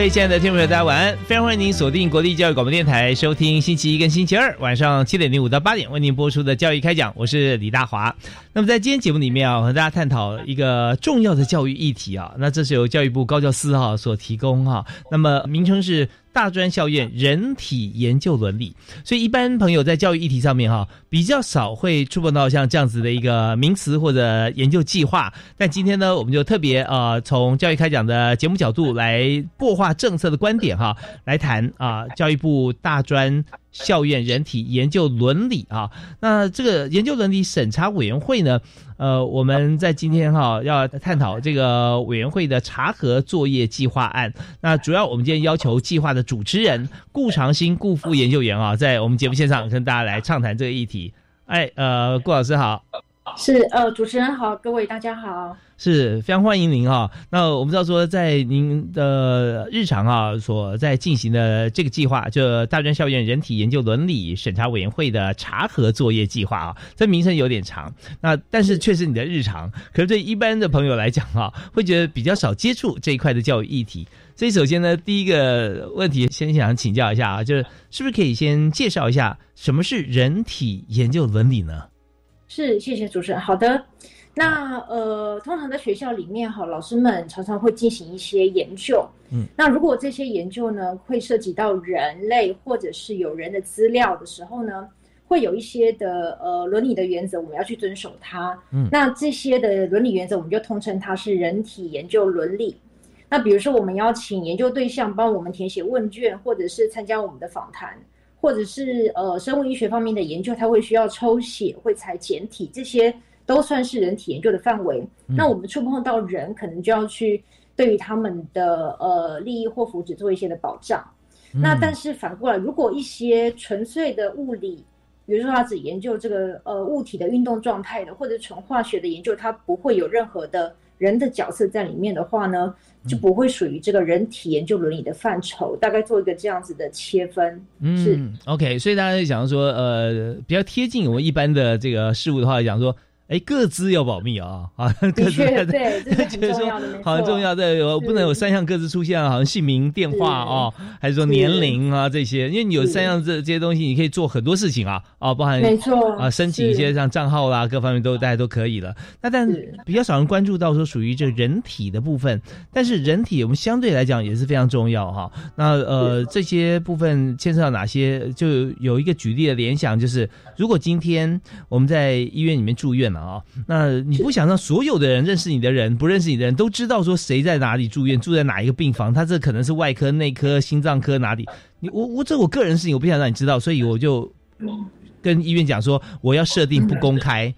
位亲爱的听众朋友，大家晚安！非常欢迎您锁定国立教育广播电台，收听星期一跟星期二晚上七点零五到八点为您播出的教育开讲，我是李大华。那么在今天节目里面啊，和大家探讨一个重要的教育议题啊，那这是由教育部高教司哈所提供哈，那么名称是。大专校院人体研究伦理，所以一般朋友在教育议题上面哈，比较少会触碰到像这样子的一个名词或者研究计划。但今天呢，我们就特别啊，从教育开讲的节目角度来破化政策的观点哈，来谈啊，教育部大专。校院人体研究伦理啊，那这个研究伦理审查委员会呢，呃，我们在今天哈要探讨这个委员会的查核作业计划案。那主要我们今天要求计划的主持人顾长兴顾副研究员啊，在我们节目现场跟大家来畅谈这个议题。哎，呃，顾老师好。是呃，主持人好，各位大家好，是非常欢迎您哈。那我们知道说，在您的日常啊，所在进行的这个计划，就大专校院人体研究伦理审查委员会的查核作业计划啊，这名称有点长。那但是却是你的日常，可是对一般的朋友来讲啊，会觉得比较少接触这一块的教育议题。所以首先呢，第一个问题先想请教一下啊，就是是不是可以先介绍一下什么是人体研究伦理呢？是，谢谢主持人。好的，那呃，通常在学校里面哈，老师们常常会进行一些研究。嗯，那如果这些研究呢，会涉及到人类或者是有人的资料的时候呢，会有一些的呃伦理的原则，我们要去遵守它。嗯，那这些的伦理原则，我们就通称它是人体研究伦理。那比如说，我们邀请研究对象帮我们填写问卷，或者是参加我们的访谈。或者是呃生物医学方面的研究，它会需要抽血，会采简体，这些都算是人体研究的范围。那我们触碰到人，可能就要去对于他们的呃利益或福祉做一些的保障。那但是反过来，如果一些纯粹的物理，比如说他只研究这个呃物体的运动状态的，或者纯化学的研究，它不会有任何的。人的角色在里面的话呢，就不会属于这个人体研究伦理的范畴，大概做一个这样子的切分。嗯，OK，所以大家就讲说，呃，比较贴近我们一般的这个事物的话，讲说。哎，各自要保密啊！啊，各自对，这是很重要的，好重要。对，有不能有三项各自出现啊，好像姓名、电话哦，还是说年龄啊这些？因为你有三项这这些东西，你可以做很多事情啊啊，包含没错啊，申请一些像账号啦，各方面都大家都可以了。那但比较少人关注到说属于这人体的部分，但是人体我们相对来讲也是非常重要哈。那呃，这些部分牵涉到哪些？就有一个举例的联想，就是如果今天我们在医院里面住院了。啊，那你不想让所有的人认识你的人，不认识你的人都知道说谁在哪里住院，住在哪一个病房？他这可能是外科、内科、心脏科哪里？你我我这我个人事情，我不想让你知道，所以我就跟医院讲说，我要设定不公开。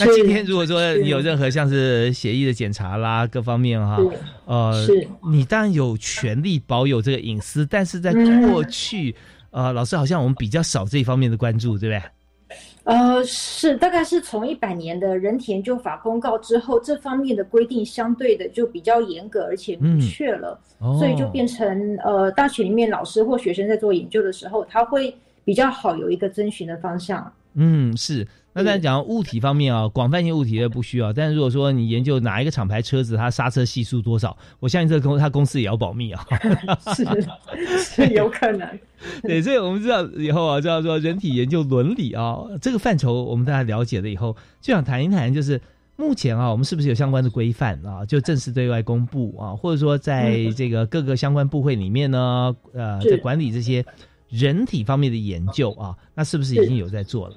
那今天如果说你有任何像是协议的检查啦，各方面哈，呃，你当然有权利保有这个隐私，但是在过去，呃，老师好像我们比较少这一方面的关注，对不对？呃，是，大概是从一百年的人体研究法公告之后，这方面的规定相对的就比较严格而且明确了，所以就变成呃，大学里面老师或学生在做研究的时候，他会比较好有一个遵循的方向。嗯，是。那在讲物体方面啊，广泛性物体的不需要。但是如果说你研究哪一个厂牌车子，它刹车系数多少，我相信这个公他公司也要保密啊。是是有可能。对，所以我们知道以后啊，知道说人体研究伦理啊这个范畴，我们大家了解了以后，就想谈一谈，就是目前啊，我们是不是有相关的规范啊？就正式对外公布啊，或者说在这个各个相关部会里面呢，呃，在管理这些人体方面的研究啊，那是不是已经有在做了？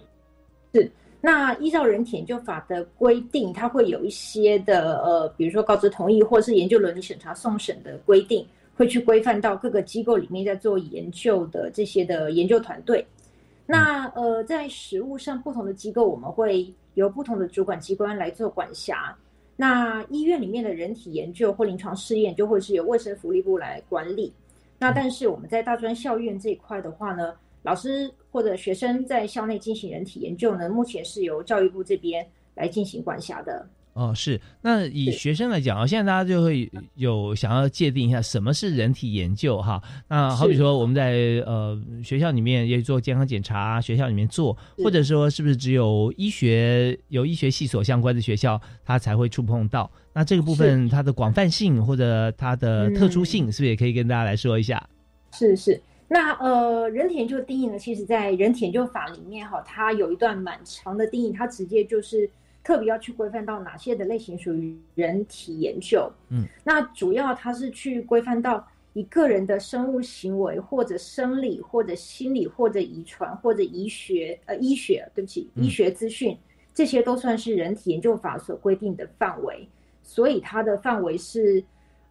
是。那依照人体研究法的规定，它会有一些的呃，比如说告知同意或是研究伦理审查送审的规定，会去规范到各个机构里面在做研究的这些的研究团队。那呃，在实务上，不同的机构我们会由不同的主管机关来做管辖。那医院里面的人体研究或临床试验，就会是由卫生福利部来管理。那但是我们在大专校院这一块的话呢？老师或者学生在校内进行人体研究呢，目前是由教育部这边来进行管辖的。哦，是。那以学生来讲啊，现在大家就会有想要界定一下什么是人体研究哈。那好比说我们在呃学校里面也做健康检查，学校里面做，或者说是不是只有医学有医学系所相关的学校，它才会触碰到？那这个部分它的广泛性或者它的特殊性，是不是也可以跟大家来说一下？是是。那呃，人体研究的定义呢？其实，在人体研究法里面哈，它有一段蛮长的定义，它直接就是特别要去规范到哪些的类型属于人体研究。嗯，那主要它是去规范到一个人的生物行为，或者生理，或者心理，或者遗传，或者医学呃医学，对不起，医学资讯，这些都算是人体研究法所规定的范围，所以它的范围是。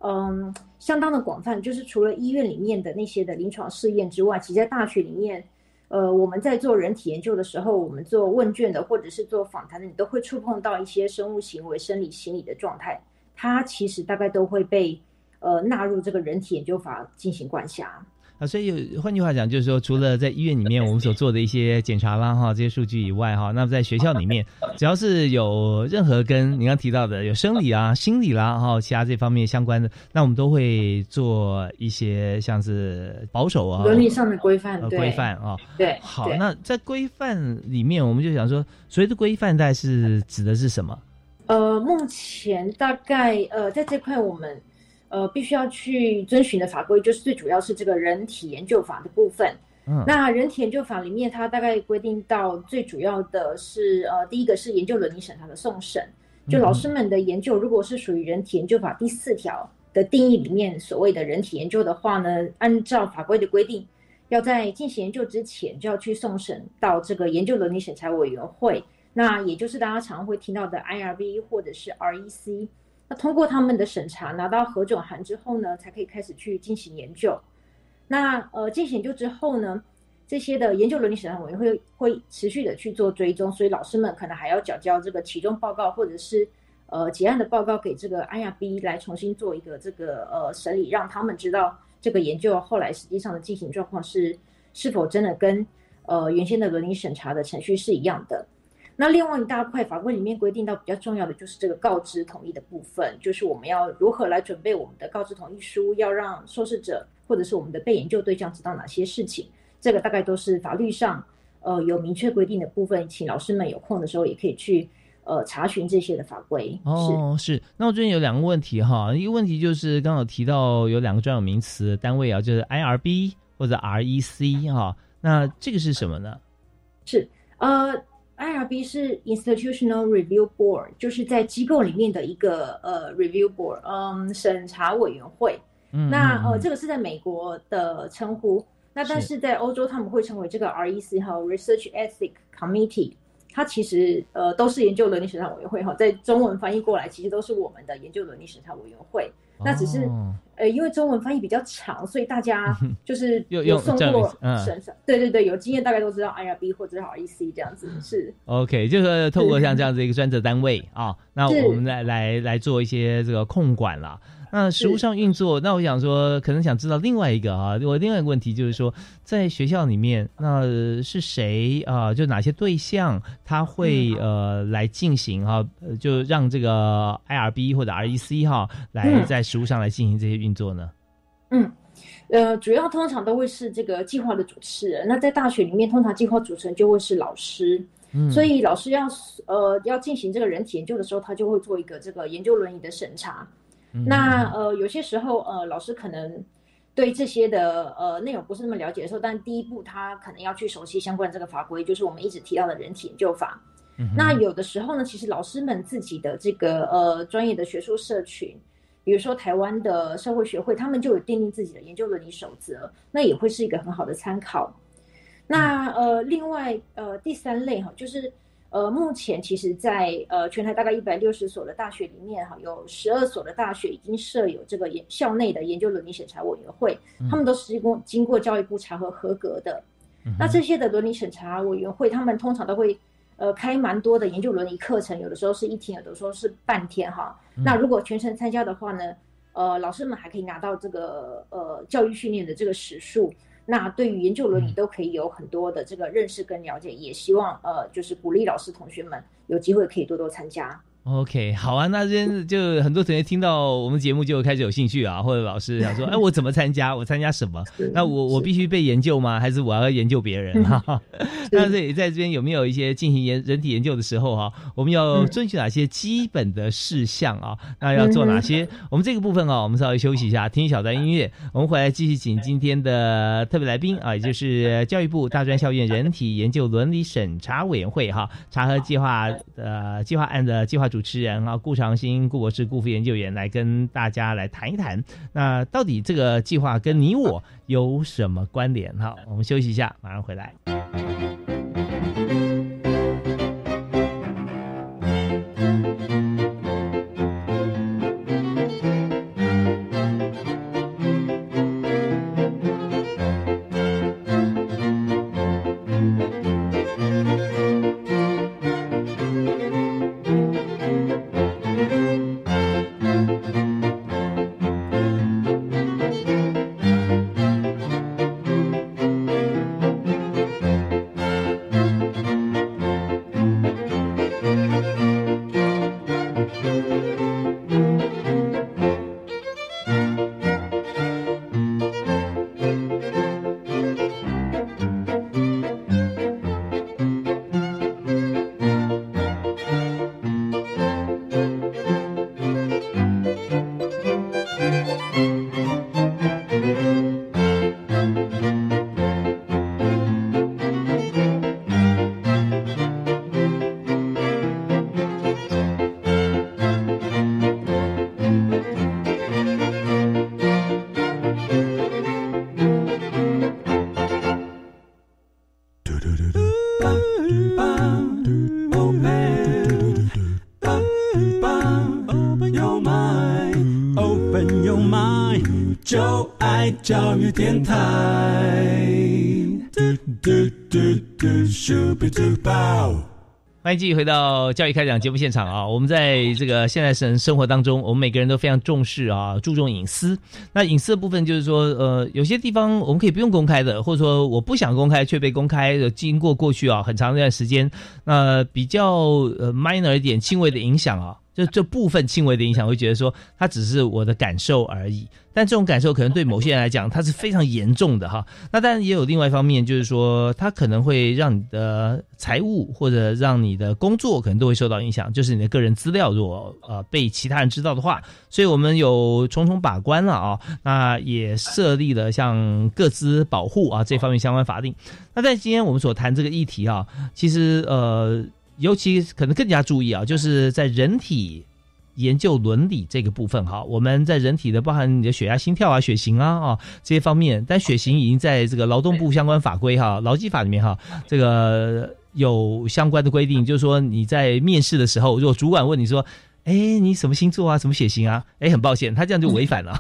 嗯，相当的广泛，就是除了医院里面的那些的临床试验之外，其实在大学里面，呃，我们在做人体研究的时候，我们做问卷的或者是做访谈的，你都会触碰到一些生物行为、生理、心理的状态，它其实大概都会被呃纳入这个人体研究法进行管辖。啊，所以换句话讲，就是说，除了在医院里面我们所做的一些检查啦，哈，这些数据以外，哈，那么在学校里面，只要是有任何跟你刚提到的有生理啊、心理啦，哈，其他这方面相关的，那我们都会做一些像是保守啊、伦理上的规范，规范啊。对，好，那在规范里面，我们就想说，所谓的规范，大概是指的是什么？呃，目前大概呃，在这块我们。呃，必须要去遵循的法规，就是最主要是这个人体研究法的部分。嗯，那人体研究法里面，它大概规定到最主要的是，呃，第一个是研究伦理审查的送审。就老师们的研究，如果是属于人体研究法第四条的定义里面所谓的人体研究的话呢，按照法规的规定，要在进行研究之前就要去送审到这个研究伦理审查委员会，那也就是大家常会听到的 IRB 或者是 REC。那通过他们的审查，拿到核准函之后呢，才可以开始去进行研究。那呃，进行研究之后呢，这些的研究伦理审查委员会会持续的去做追踪，所以老师们可能还要缴交这个其中报告，或者是呃结案的报告给这个 IRB 来重新做一个这个呃审理，让他们知道这个研究后来实际上的进行状况是是否真的跟呃原先的伦理审查的程序是一样的。那另外一大块法规里面规定到比较重要的就是这个告知同意的部分，就是我们要如何来准备我们的告知同意书，要让受试者或者是我们的被研究对象知道哪些事情，这个大概都是法律上呃有明确规定的部分，请老师们有空的时候也可以去呃查询这些的法规。哦，是。那我最近有两个问题哈，一个问题就是刚好提到有两个专有名词单位啊，就是 IRB 或者 REC 哈，那这个是什么呢？是呃。IRB 是 Institutional Review Board，就是在机构里面的一个呃 Review Board，嗯，审查委员会。那呃，这个是在美国的称呼。那但是在欧洲，他们会称为这个 REC 和，Research Ethics Committee。它其实呃都是研究伦理审查委员会哈，在中文翻译过来，其实都是我们的研究伦理审查委员会。那只是，呃，因为中文翻译比较长，所以大家 就是有送过审查，对对对，有经验大概都知道 IRB 或者是 REC 这样子是。OK，就是透过像这样子一个专责单位啊，那我们来来来做一些这个控管了。那实物上运作，那我想说，可能想知道另外一个啊，我另外一个问题就是说，在学校里面，那是谁啊？就哪些对象他会呃来进行哈？就让这个 IRB 或者 REC 哈来在实物上来进行这些运作呢？嗯，呃，主要通常都会是这个计划的主持人。那在大学里面，通常计划主持人就会是老师。嗯，所以老师要呃要进行这个人体研究的时候，他就会做一个这个研究轮椅的审查。那呃，有些时候呃，老师可能对这些的呃内容不是那么了解的时候，但第一步他可能要去熟悉相关这个法规，就是我们一直提到的人体研究法。那有的时候呢，其实老师们自己的这个呃专业的学术社群，比如说台湾的社会学会，他们就有奠定自己的研究伦理守则，那也会是一个很好的参考。那呃，另外呃，第三类哈，就是呃，目前其实，在呃全台大概一百六十所的大学里面哈，有十二所的大学已经设有这个研校内的研究伦理审查委员会，他们都是经过经过教育部查核合格的。那这些的伦理审查委员会，他们通常都会呃开蛮多的研究伦理课程，有的时候是一天，有的时候是半天哈。那如果全程参加的话呢，呃，老师们还可以拿到这个呃教育训练的这个时数。那对于研究伦理都可以有很多的这个认识跟了解，也希望呃就是鼓励老师同学们有机会可以多多参加。OK，好啊，那今天就很多同学听到我们节目就开始有兴趣啊，或者老师想说，哎，我怎么参加？我参加什么？那我我必须被研究吗？还是我要研究别人？哈，那这里在这边有没有一些进行研人体研究的时候哈，我们要遵循哪些基本的事项啊？那要做哪些？我们这个部分啊，我们稍微休息一下，听一小段音乐。我们回来继续请今天的特别来宾啊，也就是教育部大专校院人体研究伦理审查委员会哈查核计划呃计划案的计划主。主持人啊，顾长兴顾博士顾副研究员来跟大家来谈一谈，那到底这个计划跟你我有什么关联？好，我们休息一下，马上回来。教育电台。欢迎继续回到教育开讲节目现场啊！我们在这个现在生生活当中，我们每个人都非常重视啊，注重隐私。那隐私的部分就是说，呃，有些地方我们可以不用公开的，或者说我不想公开却被公开的，经过过去啊很长一段时间，那比较呃 minor 一点、轻微的影响啊。就这部分轻微的影响，会觉得说它只是我的感受而已，但这种感受可能对某些人来讲，它是非常严重的哈。那当然也有另外一方面，就是说它可能会让你的财务或者让你的工作可能都会受到影响，就是你的个人资料如果呃被其他人知道的话，所以我们有重重把关了啊。那也设立了像各资保护啊这方面相关法令。那在今天我们所谈这个议题啊，其实呃。尤其可能更加注意啊，就是在人体研究伦理这个部分哈，我们在人体的包含你的血压、心跳啊、血型啊啊这些方面，但血型已经在这个劳动部相关法规哈、劳基法里面哈，这个有相关的规定，就是说你在面试的时候，如果主管问你说，哎，你什么星座啊，什么血型啊？哎，很抱歉，他这样就违反了。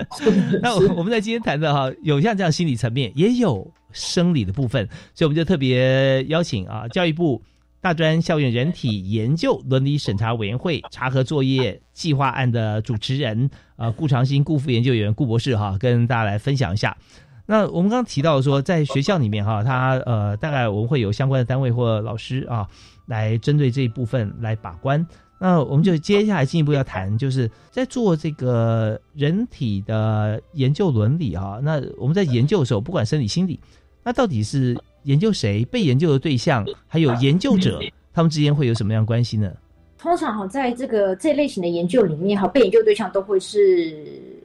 那我们在今天谈的哈，有像这样心理层面，也有生理的部分，所以我们就特别邀请啊，教育部。大专校园人体研究伦理审查委员会查核作业计划案的主持人，呃，顾长兴顾副研究员顾博士哈，跟大家来分享一下。那我们刚刚提到说，在学校里面哈，他呃，大概我们会有相关的单位或老师啊，来针对这一部分来把关。那我们就接下来进一步要谈，就是在做这个人体的研究伦理哈。那我们在研究的时候，不管生理心理，那到底是？研究谁？被研究的对象还有研究者，他们之间会有什么样关系呢？通常哈，在这个这类型的研究里面哈，被研究对象都会是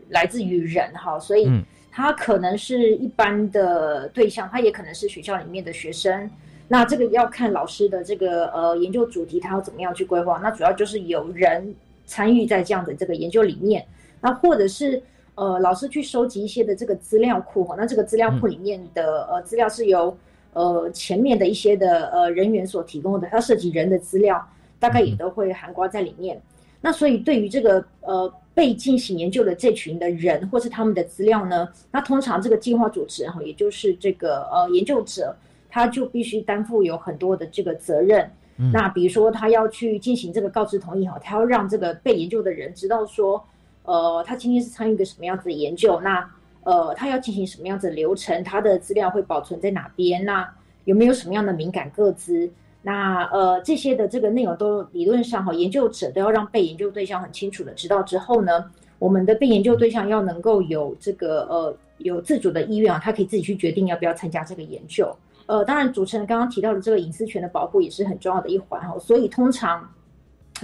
来自于人哈，所以他可能是一般的对象，他也可能是学校里面的学生，那这个要看老师的这个呃研究主题，他要怎么样去规划。那主要就是有人参与在这样的这个研究里面，那或者是呃老师去收集一些的这个资料库哈。那这个资料库里面的呃资料是由呃前面的一些的呃人员所提供的，它涉及人的资料，大概也都会含刮在里面。那所以对于这个呃被进行研究的这群的人或是他们的资料呢，那通常这个计划主持人哈，也就是这个呃研究者。他就必须担负有很多的这个责任，那比如说他要去进行这个告知同意哈，他要让这个被研究的人知道说，呃，他今天是参与一个什么样子的研究，那呃，他要进行什么样子的流程，他的资料会保存在哪边，那有没有什么样的敏感个资，那呃这些的这个内容都理论上哈，研究者都要让被研究对象很清楚的知道之后呢，我们的被研究对象要能够有这个呃有自主的意愿啊，他可以自己去决定要不要参加这个研究。呃，当然，主持人刚刚提到的这个隐私权的保护也是很重要的一环哈。所以通常，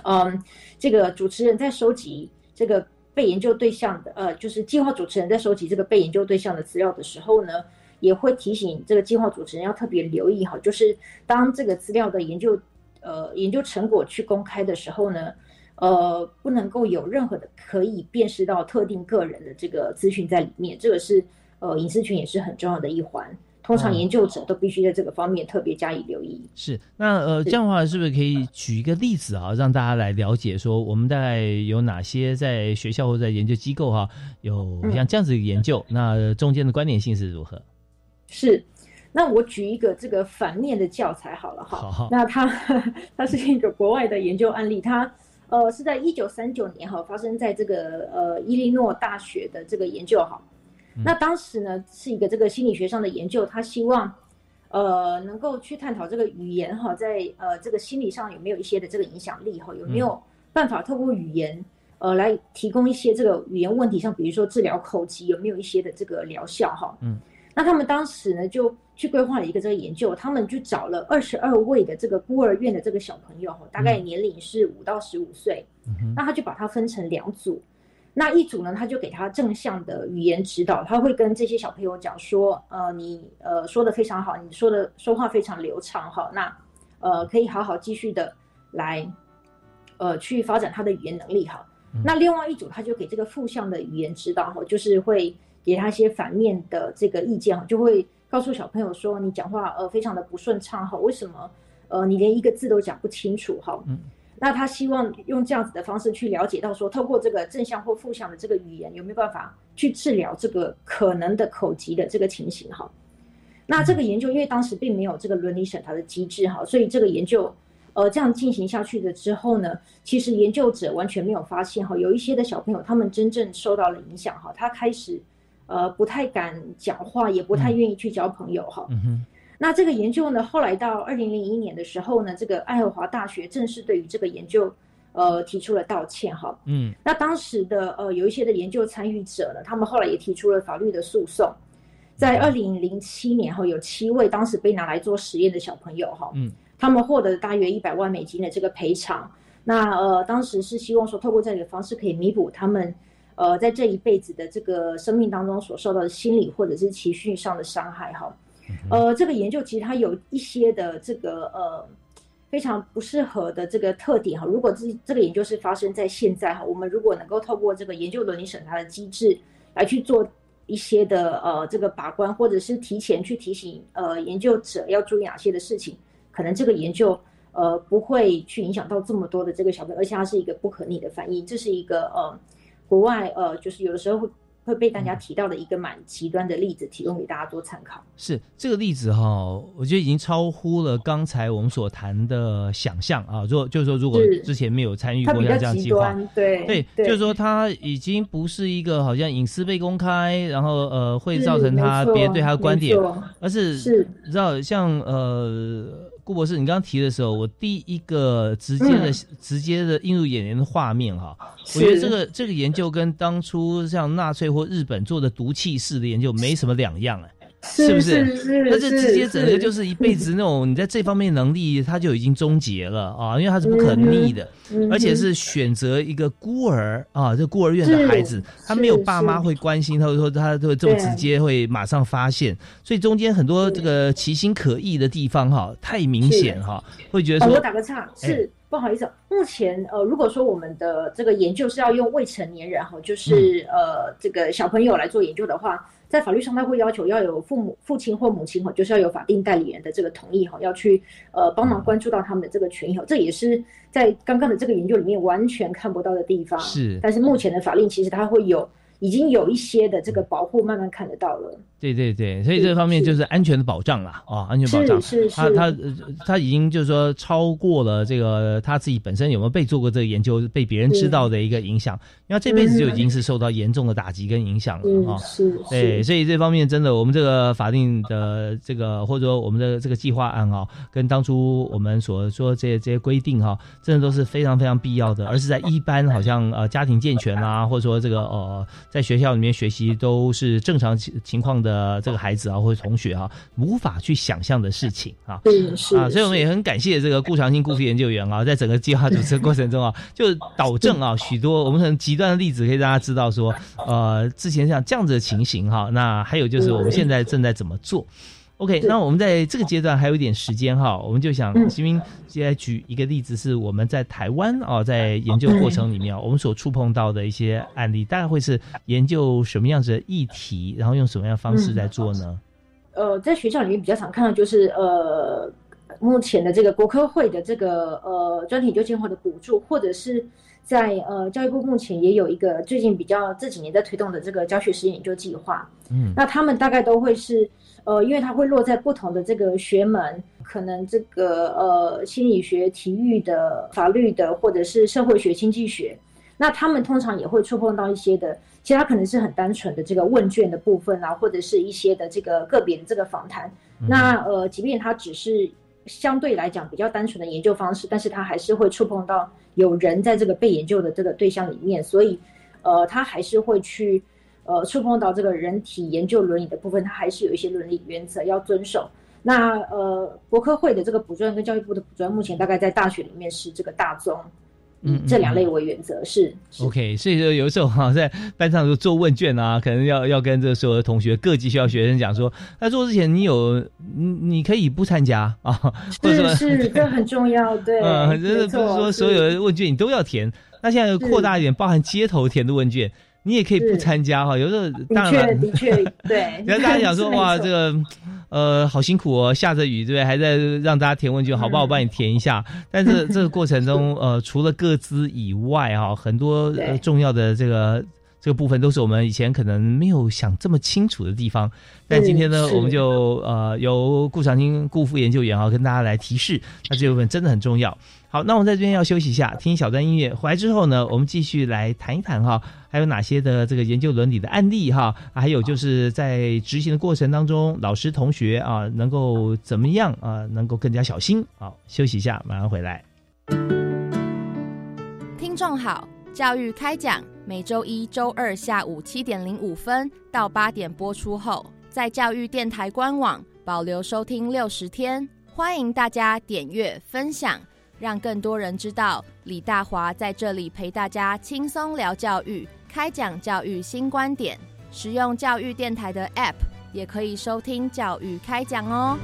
嗯，这个主持人在收集这个被研究对象的，呃，就是计划主持人在收集这个被研究对象的资料的时候呢，也会提醒这个计划主持人要特别留意哈，就是当这个资料的研究，呃，研究成果去公开的时候呢，呃，不能够有任何的可以辨识到特定个人的这个资讯在里面，这个是呃隐私权也是很重要的一环。通常研究者都必须在这个方面特别加以留意。是，那呃，这样的话是不是可以举一个例子啊，让大家来了解说，我们大概有哪些在学校或在研究机构哈，有像这样子的研究，那中间的关联性是如何？是，那我举一个这个反面的教材好了哈。好，那它 它是一个国外的研究案例，它呃是在一九三九年哈发生在这个呃伊利诺大学的这个研究哈。那当时呢，是一个这个心理学上的研究，他希望，呃，能够去探讨这个语言哈，在呃这个心理上有没有一些的这个影响力哈，有没有办法透过语言，呃，来提供一些这个语言问题上，比如说治疗口疾有没有一些的这个疗效哈。嗯。那他们当时呢，就去规划了一个这个研究，他们就找了二十二位的这个孤儿院的这个小朋友哈，大概年龄是五到十五岁，那他就把它分成两组。那一组呢，他就给他正向的语言指导，他会跟这些小朋友讲说，呃，你呃说的非常好，你说的说话非常流畅哈，那呃可以好好继续的来，呃去发展他的语言能力哈。那另外一组他就给这个负向的语言指导哈，就是会给他一些反面的这个意见哈，就会告诉小朋友说，你讲话呃非常的不顺畅哈，为什么呃你连一个字都讲不清楚哈？那他希望用这样子的方式去了解到，说透过这个正向或负向的这个语言，有没有办法去治疗这个可能的口疾的这个情形？哈，那这个研究因为当时并没有这个伦理审查的机制，哈，所以这个研究，呃，这样进行下去的之后呢，其实研究者完全没有发现，哈，有一些的小朋友他们真正受到了影响，哈，他开始，呃，不太敢讲话，也不太愿意去交朋友，哈。那这个研究呢，后来到二零零一年的时候呢，这个爱荷华大学正式对于这个研究，呃，提出了道歉哈。嗯。那当时的呃有一些的研究参与者呢，他们后来也提出了法律的诉讼，在二零零七年后，有七位当时被拿来做实验的小朋友哈，嗯，他们获得大约一百万美金的这个赔偿。那呃，当时是希望说，透过这个方式可以弥补他们呃在这一辈子的这个生命当中所受到的心理或者是情绪上的伤害哈。呃，这个研究其实它有一些的这个呃非常不适合的这个特点哈。如果这这个研究是发生在现在哈，我们如果能够透过这个研究伦理审查的机制来去做一些的呃这个把关，或者是提前去提醒呃研究者要注意哪些的事情，可能这个研究呃不会去影响到这么多的这个小朋友，而且它是一个不可逆的反应。这是一个呃国外呃就是有的时候会会。被大家提到的一个蛮极端的例子，提供给大家做参考。是这个例子哈，我觉得已经超乎了刚才我们所谈的想象啊。如果就是说，如果之前没有参与过像这样计划，对对，就是说他已经不是一个好像隐私被公开，然后呃会造成他别人对他的观点，而是是你知道像呃。顾博士，你刚刚提的时候，我第一个直接的、直接的映入眼帘的画面哈，我觉得这个这个研究跟当初像纳粹或日本做的毒气式的研究没什么两样哎。是不是？是那这直接整个就是一辈子那种 你在这方面能力，他就已经终结了啊，因为他是不可逆的，而且是选择一个孤儿啊，这孤儿院的孩子，他没有爸妈会关心，他会说他会这么直接会马上发现，所以中间很多这个其心可疑的地方哈，太明显哈，会觉得说，我打个岔是。不好意思，目前呃，如果说我们的这个研究是要用未成年人哈，就是呃这个小朋友来做研究的话，在法律上他会要求要有父母、父亲或母亲哈，就是要有法定代理人的这个同意哈，要去呃帮忙关注到他们的这个权益哈，这也是在刚刚的这个研究里面完全看不到的地方。是，但是目前的法令其实它会有。已经有一些的这个保护，慢慢看得到了。对对对，所以这方面就是安全的保障了啊，安全保障。是是他他他已经就是说超过了这个他自己本身有没有被做过这个研究，被别人知道的一个影响，因为这辈子就已经是受到严重的打击跟影响了啊。是，对，所以这方面真的，我们这个法定的这个或者说我们的这个计划案啊，跟当初我们所说这些这些规定哈，真的都是非常非常必要的，而是在一般好像呃家庭健全啊，或者说这个呃。在学校里面学习都是正常情情况的这个孩子啊，或者同学啊，无法去想象的事情啊。嗯，是啊，所以我们也很感谢这个顾长兴顾副研究员啊，在整个计划组织过程中啊，就导正啊许多我们很极端的例子，可以让大家知道说，呃，之前像这样子的情形哈。那还有就是我们现在正在怎么做。OK，那我们在这个阶段还有一点时间哈，我们就想新兵接下来举一个例子，是我们在台湾哦，在研究过程里面，我们所触碰到的一些案例，大概会是研究什么样子的议题，然后用什么样方式在做呢？呃，在学校里面比较常看到就是呃，目前的这个国科会的这个呃专题研究计划的补助，或者是在呃教育部目前也有一个最近比较这几年在推动的这个教学实验研究计划，嗯，那他们大概都会是。呃，因为它会落在不同的这个学门，可能这个呃心理学、体育的、法律的，或者是社会学、经济学，那他们通常也会触碰到一些的，其实它可能是很单纯的这个问卷的部分啊，或者是一些的这个个别的这个访谈。那呃，即便它只是相对来讲比较单纯的研究方式，但是它还是会触碰到有人在这个被研究的这个对象里面，所以呃，它还是会去。呃，触碰到这个人体研究伦理的部分，它还是有一些伦理原则要遵守。那呃，国科会的这个补专跟教育部的补专，目前大概在大学里面是这个大宗，嗯，这两类为原则是。OK，所以说有时候哈，在班上做问卷啊，可能要要跟这所有的同学、各级学校学生讲说，在做之前你有你你可以不参加啊，是是，这很重要，对，嗯，就是不是说所有的问卷你都要填。那现在扩大一点，包含街头填的问卷。你也可以不参加哈，有时候当然的确 对。然后大家想说 哇，这个呃好辛苦哦，下着雨对不对？还在让大家填问卷，好不好？我帮你填一下。但是这个 过程中，呃，除了各自以外哈，很多重要的这个这个部分都是我们以前可能没有想这么清楚的地方。但今天呢，我们就呃由顾长青顾副研究员啊跟大家来提示，那这部分真的很重要。好，那我们在这边要休息一下，听一小段音乐。回来之后呢，我们继续来谈一谈哈，还有哪些的这个研究伦理的案例哈，还有就是在执行的过程当中，老师同学啊能够怎么样啊，能够更加小心。好，休息一下，马上回来。听众好，教育开讲，每周一周二下午七点零五分到八点播出后，在教育电台官网保留收听六十天，欢迎大家点阅分享。让更多人知道李大华在这里陪大家轻松聊教育，开讲教育新观点。使用教育电台的 App 也可以收听教育开讲哦。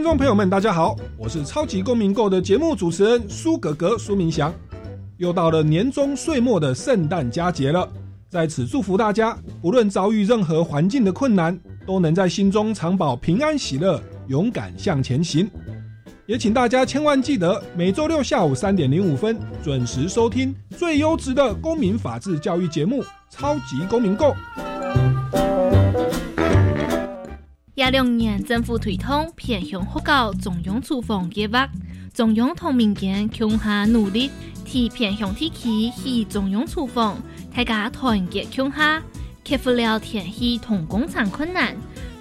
听众朋友们，大家好，我是超级公民购的节目主持人苏格格苏明祥。又到了年终岁末的圣诞佳节了，在此祝福大家，不论遭遇任何环境的困难，都能在心中常保平安喜乐，勇敢向前行。也请大家千万记得，每周六下午三点零五分准时收听最优质的公民法治教育节目《超级公民购》。一六年政府推动偏向学校中央厨房计划，中央同民间共下努力，替偏向地区起中央厨房，大家团结共下，克服了天气同工厂困难，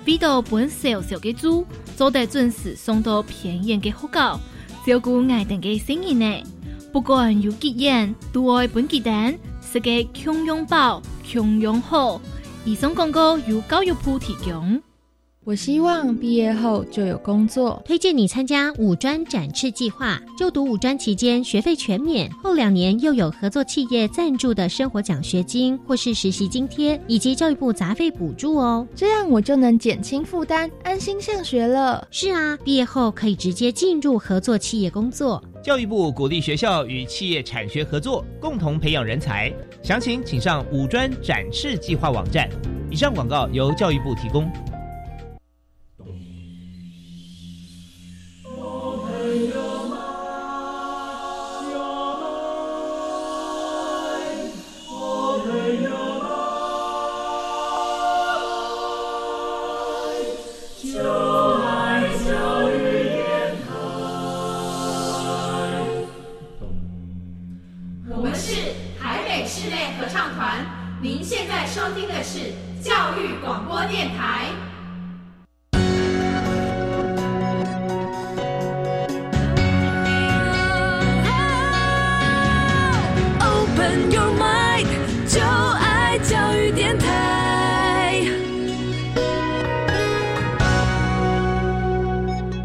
为到本小小的猪。做得准时送到偏远的学校，照顾爱等的生意呢。不管有几远，都爱本地蛋，是个穷拥抱，穷拥好。以上广告由教育部提供。我希望毕业后就有工作。推荐你参加五专展翅计划，就读五专期间学费全免，后两年又有合作企业赞助的生活奖学金或是实习津贴，以及教育部杂费补助哦。这样我就能减轻负担，安心上学了。是啊，毕业后可以直接进入合作企业工作。教育部鼓励学校与企业产学合作，共同培养人才。详情请上五专展翅计划网站。以上广告由教育部提供。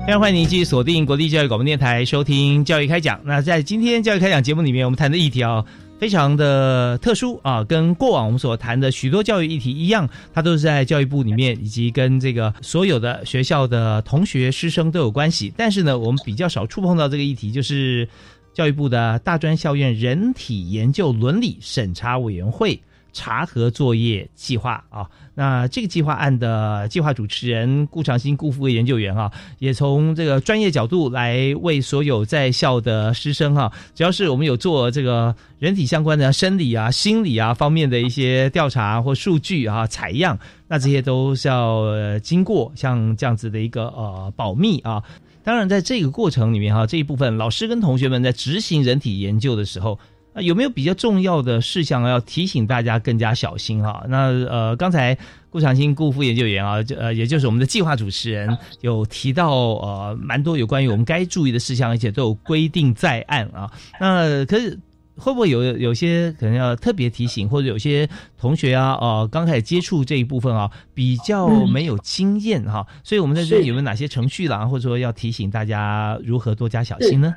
非常欢迎您继续锁定国立教育广播电台收听教育开讲。那在今天教育开讲节目里面，我们谈的议题啊，非常的特殊啊，跟过往我们所谈的许多教育议题一样，它都是在教育部里面，以及跟这个所有的学校的同学师生都有关系。但是呢，我们比较少触碰到这个议题，就是教育部的大专校院人体研究伦理审查委员会。查核作业计划啊，那这个计划案的计划主持人顾长兴顾副研究员啊，也从这个专业角度来为所有在校的师生哈，只要是我们有做这个人体相关的生理啊、心理啊方面的一些调查或数据啊采样，那这些都是要经过像这样子的一个呃保密啊。当然，在这个过程里面哈，这一部分老师跟同学们在执行人体研究的时候。那有没有比较重要的事项要提醒大家更加小心哈？那呃，刚才顾长青顾副研究员啊，就呃，也就是我们的计划主持人有提到呃，蛮多有关于我们该注意的事项，而且都有规定在案啊。那可是会不会有有些可能要特别提醒，或者有些同学啊，呃，刚开始接触这一部分啊，比较没有经验哈？所以我们在这里有没有哪些程序啦，或者说要提醒大家如何多加小心呢？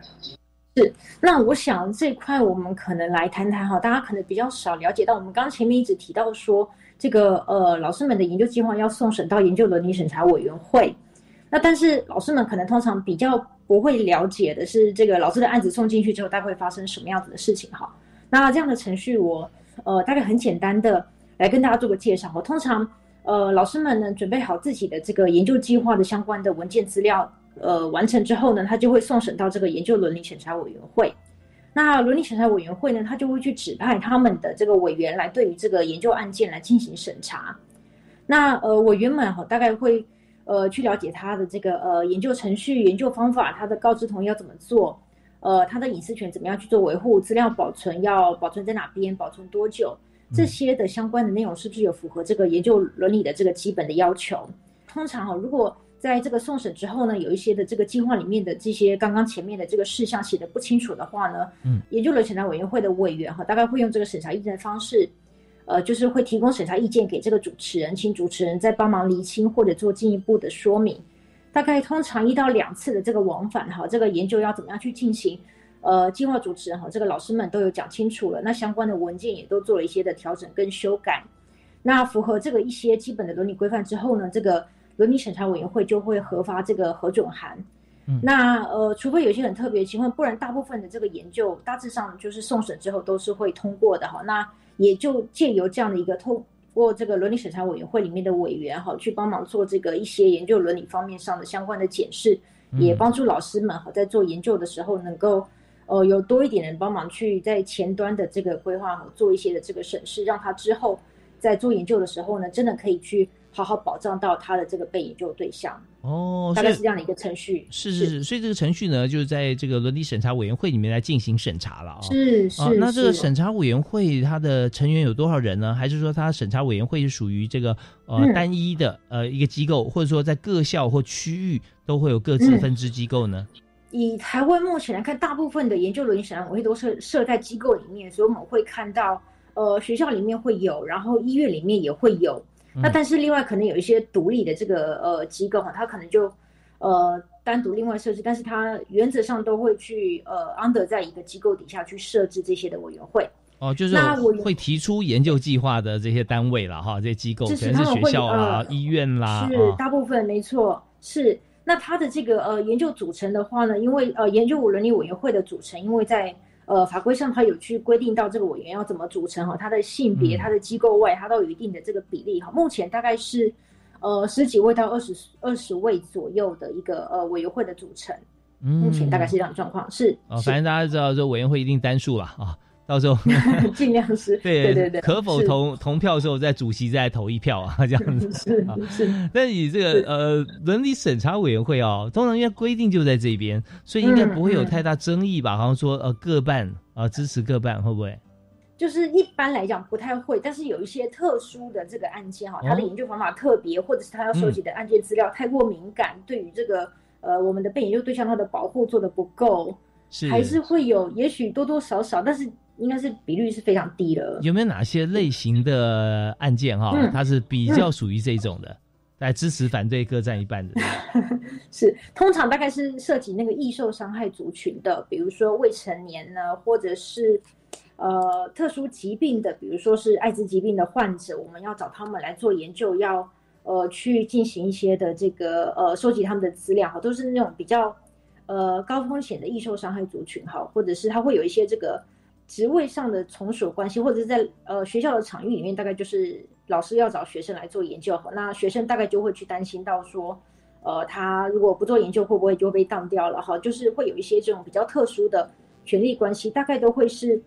是，那我想这块我们可能来谈谈哈，大家可能比较少了解到，我们刚前面一直提到说，这个呃老师们的研究计划要送审到研究伦理审查委员会，那但是老师们可能通常比较不会了解的是，这个老师的案子送进去之后，大概会发生什么样子的事情哈？那这样的程序我呃大概很简单的来跟大家做个介绍哈，通常呃老师们呢准备好自己的这个研究计划的相关的文件资料。呃，完成之后呢，他就会送审到这个研究伦理审查委员会。那伦理审查委员会呢，他就会去指派他们的这个委员来对于这个研究案件来进行审查。那呃，委员们哈，大概会呃去了解他的这个呃研究程序、研究方法，他的告知同意要怎么做，呃，他的隐私权怎么样去做维护，资料保存要保存在哪边，保存多久，这些的相关的内容是不是有符合这个研究伦理的这个基本的要求？通常哈，如果在这个送审之后呢，有一些的这个计划里面的这些刚刚前面的这个事项写的不清楚的话呢，嗯，研究了审查委员会的委员哈，大概会用这个审查意见的方式，呃，就是会提供审查意见给这个主持人，请主持人再帮忙厘清或者做进一步的说明。大概通常一到两次的这个往返哈，这个研究要怎么样去进行？呃，计划主持人哈，这个老师们都有讲清楚了，那相关的文件也都做了一些的调整跟修改。那符合这个一些基本的伦理规范之后呢，这个。伦理审查委员会就会核发这个核准函。嗯那呃，除非有些很特别的情况，不然大部分的这个研究大致上就是送审之后都是会通过的哈。那也就借由这样的一个通过这个伦理审查委员会里面的委员哈，去帮忙做这个一些研究伦理方面上的相关的检视，也帮助老师们哈在做研究的时候能够呃有多一点人帮忙去在前端的这个规划哈做一些的这个审视，让他之后在做研究的时候呢，真的可以去好好保障到他的这个被研究对象，哦，大概是这样的一个程序。是是是，所以这个程序呢，就是在这个伦理审查委员会里面来进行审查了啊、是是啊，那这个审查委员会它的成员有多少人呢？还是说它审查委员会是属于这个呃、嗯单一的呃一个机构，或者说在各校或区域都会有各自嗯分支机构呢？以台湾目前来看，大部分的研究伦理审查委员会都是设在机构里面，所以我们会看到，呃，学校里面会有，然后医院里面也会有。那但是另外可能有一些独立的这个呃机构哈，它可能就呃单独另外设置，但是它原则上都会去呃 under 在一个机构底下去设置这些的委员会。哦，就是那我会提出研究计划的这些单位了哈，这些机构就可能是学校啦、呃医院啦，是啊大部分没错，是。那它的这个呃研究组成的话呢，因为呃研究伦理委员会的组成，因为在呃法规上它有去规定到这个委员要怎么组成哈，它的性别、嗯。它的机构外，它都有一定的这个比例哈。目前大概是呃十几位到二十二十位左右的一个呃委员会的组成，目前大概是这样的状况，是哦，反正大家知道，这委员会一定单数了啊，到时候。尽量是。对对对对，可否同投同票的时候，在主席再投一票啊，这样子。是啊。是。但以这个呃伦理审查委员会哦，通常因为规定就在这边，所以应该不会有太大争议吧？好像说呃各半啊、支持各半，会不会？就是一般来讲不太会，但是有一些特殊的这个案件哈，它的哦研究方法特别，或者是他要收集的案件资料太过敏感，对于这个呃我们的被研究对象他的保护做的不够，是。还是会有，也许多多少少，但是应该是比率是非常低的。有没有哪些类型的案件哈、嗯它是比较属于这种的，来支持反对各占一半的？是，通常大概是涉及那个易受伤害族群的，比如说未成年呢，或者是呃特殊疾病的，比如说是艾滋疾病的患者，我们要找他们来做研究，要呃去进行一些的这个呃收集他们的资料哈，都是那种比较呃高风险的易受伤害族群哈，或者是他会有一些这个职位上的从属关系，或者是在呃学校的场域里面，大概就是老师要找学生来做研究，那学生大概就会去担心到说。呃，他如果不做研究，会不会就被当掉了？哈，就是会有一些这种比较特殊的权利关系，大概都会是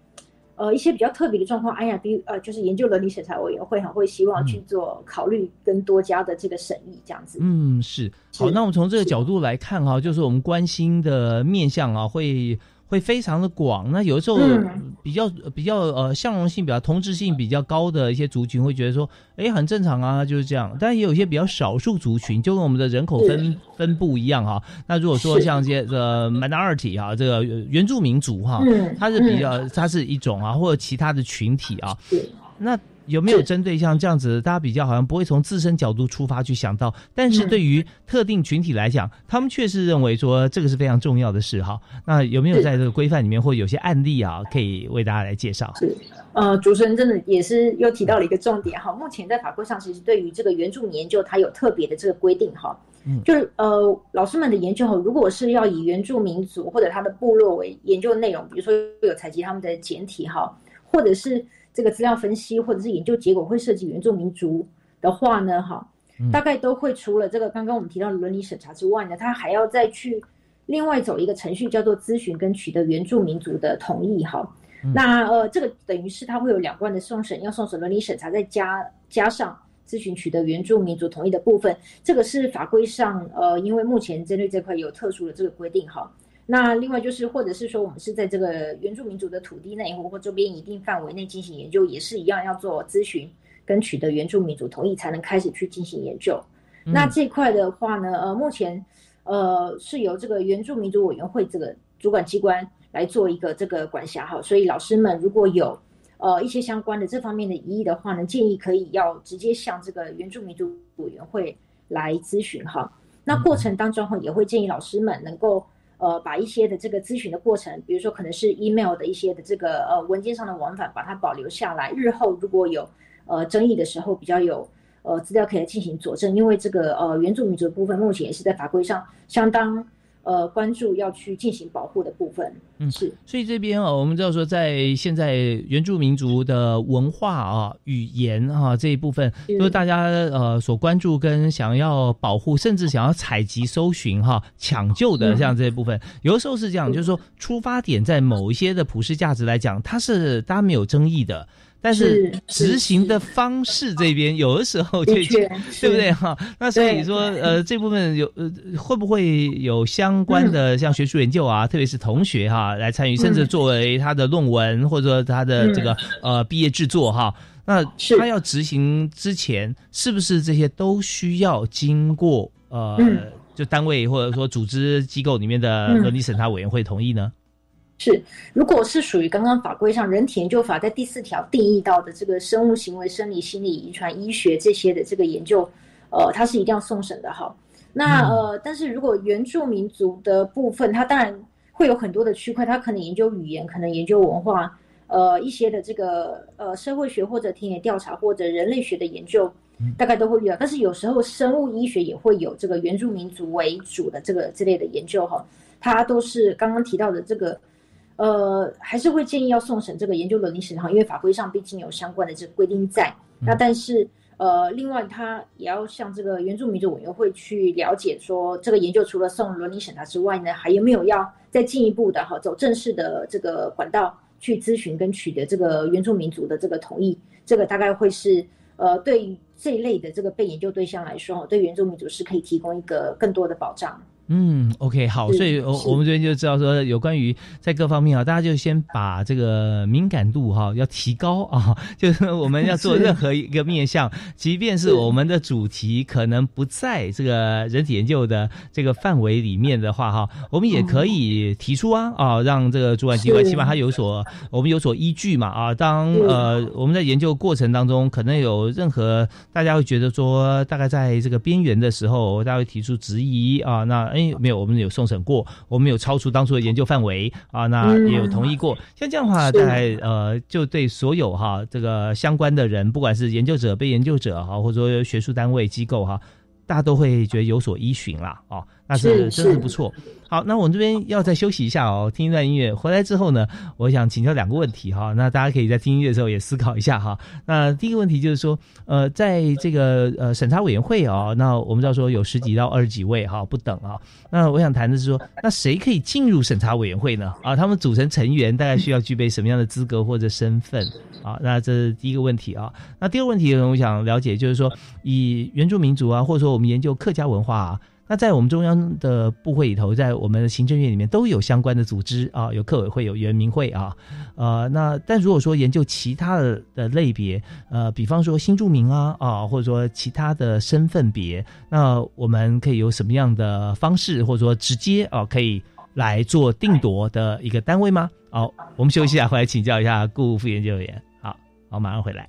呃一些比较特别的状况。哎呀，比呃就是研究伦理审查委员会哈，会希望去做考虑跟多家的这个审议这样子。嗯，是好。那我们从这个角度来看哈，就是我们关心的面向啊，会会非常的广。那有的时候嗯比较、比较呃向容性比较同质性比较高的一些族群，会觉得说，哎，很正常啊，就是这样。但也有一些比较少数族群，就跟我们的人口分分布一样哈。那如果说像这些呃 minority 哈，这个呃原住民族哈，嗯它是比较它是一种啊，或者其他的群体啊，是那有没有针对像这样子，大家比较好像不会从自身角度出发去想到，但是嗯对于特定群体来讲，他们确实认为说这个是非常重要的事哈。那有没有在这个规范里面，或有些案例啊，可以为大家来介绍？是，呃，主持人真的也是又提到了一个重点哈。目前在法规上，其实对于这个原住民研究，它有特别的这个规定哈。嗯就是呃，老师们的研究哈，如果是要以原住民族或者他的部落为研究内容，比如说有采集他们的简体哈，或者是这个资料分析，或者是研究结果会涉及原住民族的话呢，哈嗯，大概都会除了这个刚刚我们提到的伦理审查之外呢，他还要再去另外走一个程序，叫做咨询跟取得原住民族的同意哈。嗯那呃，这个等于是它会有两关的送审，要送审伦理审查，再加加上咨询取得原住民族同意的部分，这个是法规上呃，因为目前针对这块有特殊的这个规定哈。那另外就是，或者是说我们是在这个原住民族的土地内或或周边一定范围内进行研究，也是一样要做咨询跟取得原住民族同意才能开始去进行研究。嗯那这块的话呢，呃，目前呃是由这个原住民族委员会这个主管机关来做一个这个管辖哈，所以老师们如果有呃一些相关的这方面的疑义的话呢，建议可以要直接向这个原住民族委员会来咨询哈。那过程当中，也会建议老师们能够呃把一些的这个咨询的过程，比如说可能是 email 的一些的这个呃文件上的往返，把它保留下来，日后如果有呃争议的时候比较有呃资料可以进行佐证，因为这个呃原住民族部分目前也是在法规上相当。呃，关注要去进行保护的部分，嗯，是。所以这边啊，我们知道说，在现在原住民族的文化啊、语言啊这一部分，都是大家呃所关注跟想要保护，甚至想要采集、搜寻、哈抢救的这样这一部分。有的时候是这样，就是说出发点在某一些的普世价值来讲，它是大家没有争议的。但是执行的方式这边有的时候就 对不对？哈？那所以说呃这部分有呃会不会有相关的像学术研究啊，特别是同学哈来参与，甚至作为他的论文或者说他的这个呃毕业制作哈？那他要执行之前，是不是这些都需要经过呃就单位或者说组织机构里面的伦理审查委员会同意呢？是，如果是属于刚刚法规上《人体研究法》在第四条定义到的这个生物行为、生理、心理、遗传、医学这些的这个研究，呃，它是一定要送审的哈。那呃，但是如果原住民族的部分，它当然会有很多的区块，它可能研究语言，可能研究文化，呃，一些的这个呃社会学或者田野调查或者人类学的研究，大概都会遇到。但是有时候生物医学也会有这个原住民族为主的这个之类的研究哈，它都是刚刚提到的这个。呃，还是会建议要送审这个研究伦理审查，因为法规上毕竟有相关的这个规定在。那但是，呃，另外他也要向这个原住民族委员会去了解，说这个研究除了送伦理审查之外呢，还有没有要再进一步的哈，走正式的这个管道去咨询跟取得这个原住民族的这个同意。这个大概会是呃，对于这一类的这个被研究对象来说，对原住民族是可以提供一个更多的保障。嗯，OK，好，所以，我我们这边就知道说，有关于在各方面啊，大家就先把这个敏感度哈要提高啊，就是我们要做任何一个面向，即便是我们的主题可能不在这个人体研究的这个范围里面的话哈，我们也可以提出啊啊，让这个主管机关起码他有所我们有所依据嘛啊，当呃我们在研究过程当中可能有任何大家会觉得说大概在这个边缘的时候，大家会提出质疑啊，那。没有，我们有送审过，我们有超出当初的研究范围啊，那也有同意过。像这样的话，大概呃，就对所有哈这个相关的人，不管是研究者、被研究者哈，或者说学术单位机构哈，大家都会觉得有所依循啦，哦。那是真是不错。好，那我们这边要再休息一下哦，听一段音乐。回来之后呢，我想请教两个问题哈。那大家可以在听音乐的时候也思考一下哈。那第一个问题就是说，呃，在这个呃审查委员会啊，那我们知道说有十几到二十几位哈，不等啊。那我想谈的是说，那谁可以进入审查委员会呢？啊，他们组成成员大概需要具备什么样的资格或者身份啊？那这是第一个问题啊。那第二个问题，我想了解就是说，以原住民族啊，或者说我们研究客家文化啊。那在我们中央的部会里头，在我们的行政院里面都有相关的组织啊，有客委会，有原民会啊，呃，那但如果说研究其他的的类别，呃，比方说新住民啊啊，或者说其他的身份别，那我们可以有什么样的方式，或者说直接啊，可以来做定夺的一个单位吗？好，我们休息一下，回来请教一下顾副研究员。好，好，马上回来。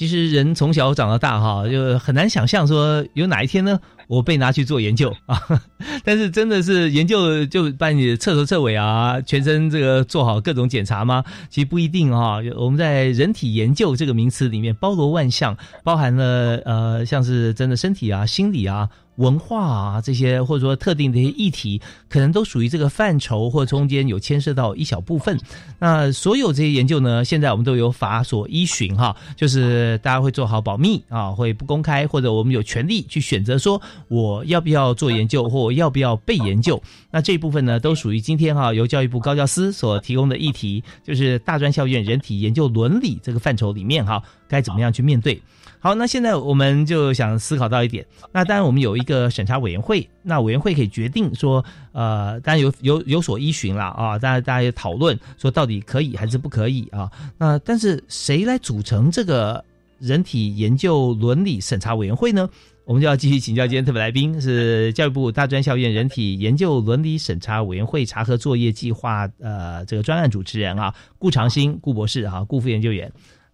其实人从小长到大哈，就很难想象说有哪一天呢，我被拿去做研究啊。但是真的是研究就把你彻头彻尾啊，全身这个做好各种检查吗？其实不一定啊。我们在人体研究这个名词里面，包罗万象，包含了呃，像是真的身体啊、心理啊。文化啊，这些或者说特定的一些议题，可能都属于这个范畴，或中间有牵涉到一小部分。那所有这些研究呢，现在我们都有法所依循哈，就是大家会做好保密啊，会不公开，或者我们有权利去选择说我要不要做研究，或我要不要被研究。那这一部分呢，都属于今天哈由教育部高教司所提供的议题，就是大专校院人体研究伦理这个范畴里面哈，该怎么样去面对。好，那现在我们就想思考到一点，那当然我们有一个审查委员会，那委员会可以决定说，呃，当然有有有所依循了啊，大家大家也讨论说到底可以还是不可以啊？那但是谁来组成这个人体研究伦理审查委员会呢？我们就要继续请教今天特别来宾是教育部大专校院人体研究伦理审查委员会查核作业计划呃这个专案主持人啊，顾长兴顾博士啊，顾副研究员。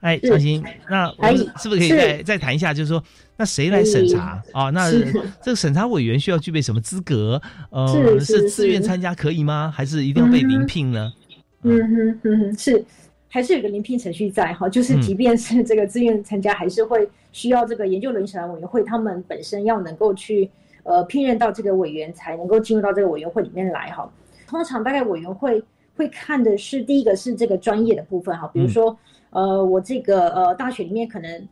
哎，是长青，那我们是不是可以再再谈一下？就是说，那谁来审查啊？那是 这个审查委员需要具备什么资格？呃，是是自愿参加可以吗？还是一定要被嗯临聘呢？嗯哼嗯哼，是，还是有个临聘程序在哈，就是嗯即便是这个自愿参加，还是会需要这个研究伦理审查委员会他们本身要能够去呃聘任到这个委员，才能够进入到这个委员会里面来哈。通常大概委员会会看的是第一个是这个专业的部分哈，比如说、呃我这个呃大学里面可能。